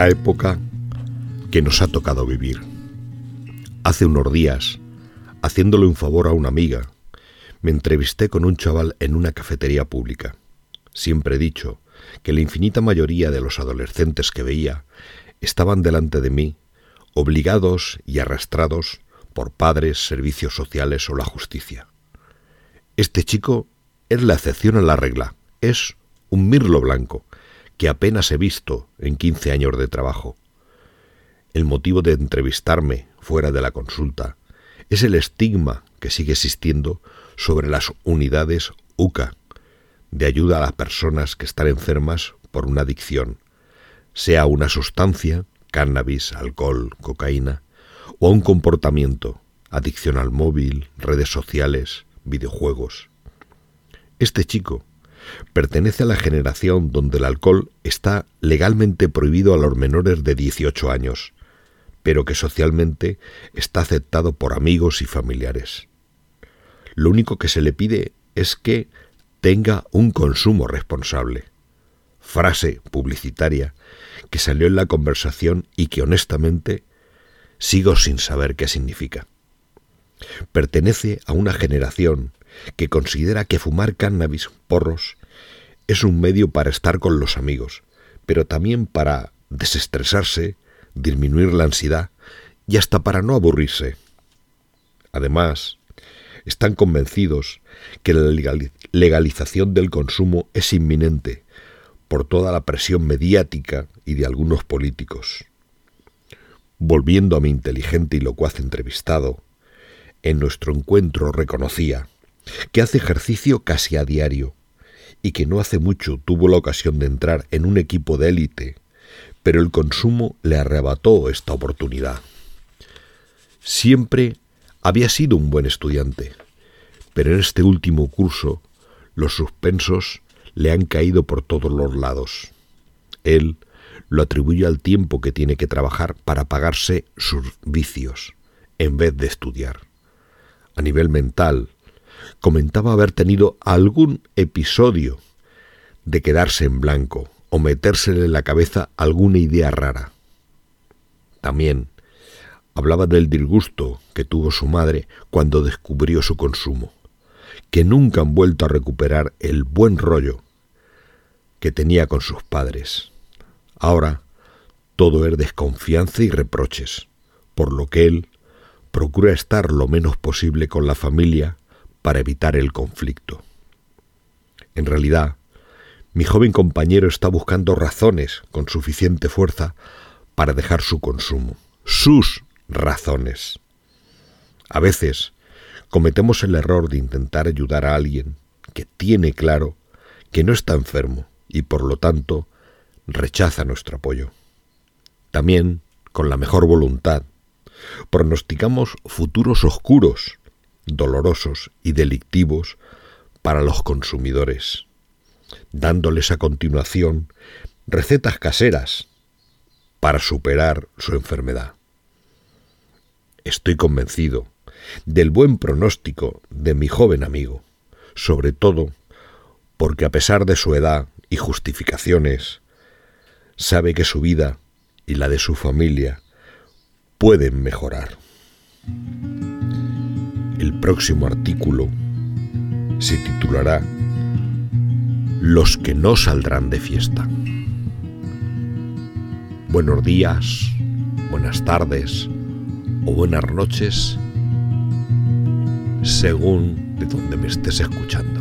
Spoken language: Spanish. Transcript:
la época que nos ha tocado vivir. Hace unos días, haciéndole un favor a una amiga, me entrevisté con un chaval en una cafetería pública. Siempre he dicho que la infinita mayoría de los adolescentes que veía estaban delante de mí, obligados y arrastrados por padres, servicios sociales o la justicia. Este chico es la excepción a la regla, es un mirlo blanco, que apenas he visto en 15 años de trabajo. El motivo de entrevistarme fuera de la consulta es el estigma que sigue existiendo sobre las unidades UCA, de ayuda a las personas que están enfermas por una adicción, sea una sustancia, cannabis, alcohol, cocaína, o a un comportamiento, adicción al móvil, redes sociales, videojuegos. Este chico pertenece a la generación donde el alcohol está legalmente prohibido a los menores de 18 años, pero que socialmente está aceptado por amigos y familiares. Lo único que se le pide es que tenga un consumo responsable. Frase publicitaria que salió en la conversación y que honestamente sigo sin saber qué significa. Pertenece a una generación que considera que fumar cannabis, porros, es un medio para estar con los amigos, pero también para desestresarse, disminuir la ansiedad y hasta para no aburrirse. Además, están convencidos que la legalización del consumo es inminente por toda la presión mediática y de algunos políticos. Volviendo a mi inteligente y locuaz entrevistado, en nuestro encuentro reconocía que hace ejercicio casi a diario y que no hace mucho tuvo la ocasión de entrar en un equipo de élite pero el consumo le arrebató esta oportunidad. Siempre había sido un buen estudiante, pero en este último curso los suspensos le han caído por todos los lados. Él lo atribuye al tiempo que tiene que trabajar para pagarse sus vicios, en vez de estudiar. A nivel mental, comentaba haber tenido algún episodio de quedarse en blanco, o metérsele en la cabeza alguna idea rara. También hablaba del disgusto que tuvo su madre cuando descubrió su consumo, que nunca han vuelto a recuperar el buen rollo que tenía con sus padres. Ahora todo es desconfianza y reproches, por lo que él procura estar lo menos posible con la familia para evitar el conflicto. En realidad, mi joven compañero está buscando razones con suficiente fuerza para dejar su consumo. Sus razones. A veces cometemos el error de intentar ayudar a alguien que tiene claro que no está enfermo y por lo tanto rechaza nuestro apoyo. También, con la mejor voluntad, pronosticamos futuros oscuros, dolorosos y delictivos para los consumidores dándoles a continuación recetas caseras para superar su enfermedad. Estoy convencido del buen pronóstico de mi joven amigo, sobre todo porque a pesar de su edad y justificaciones, sabe que su vida y la de su familia pueden mejorar. El próximo artículo se titulará los que no saldrán de fiesta. Buenos días, buenas tardes o buenas noches, según de donde me estés escuchando.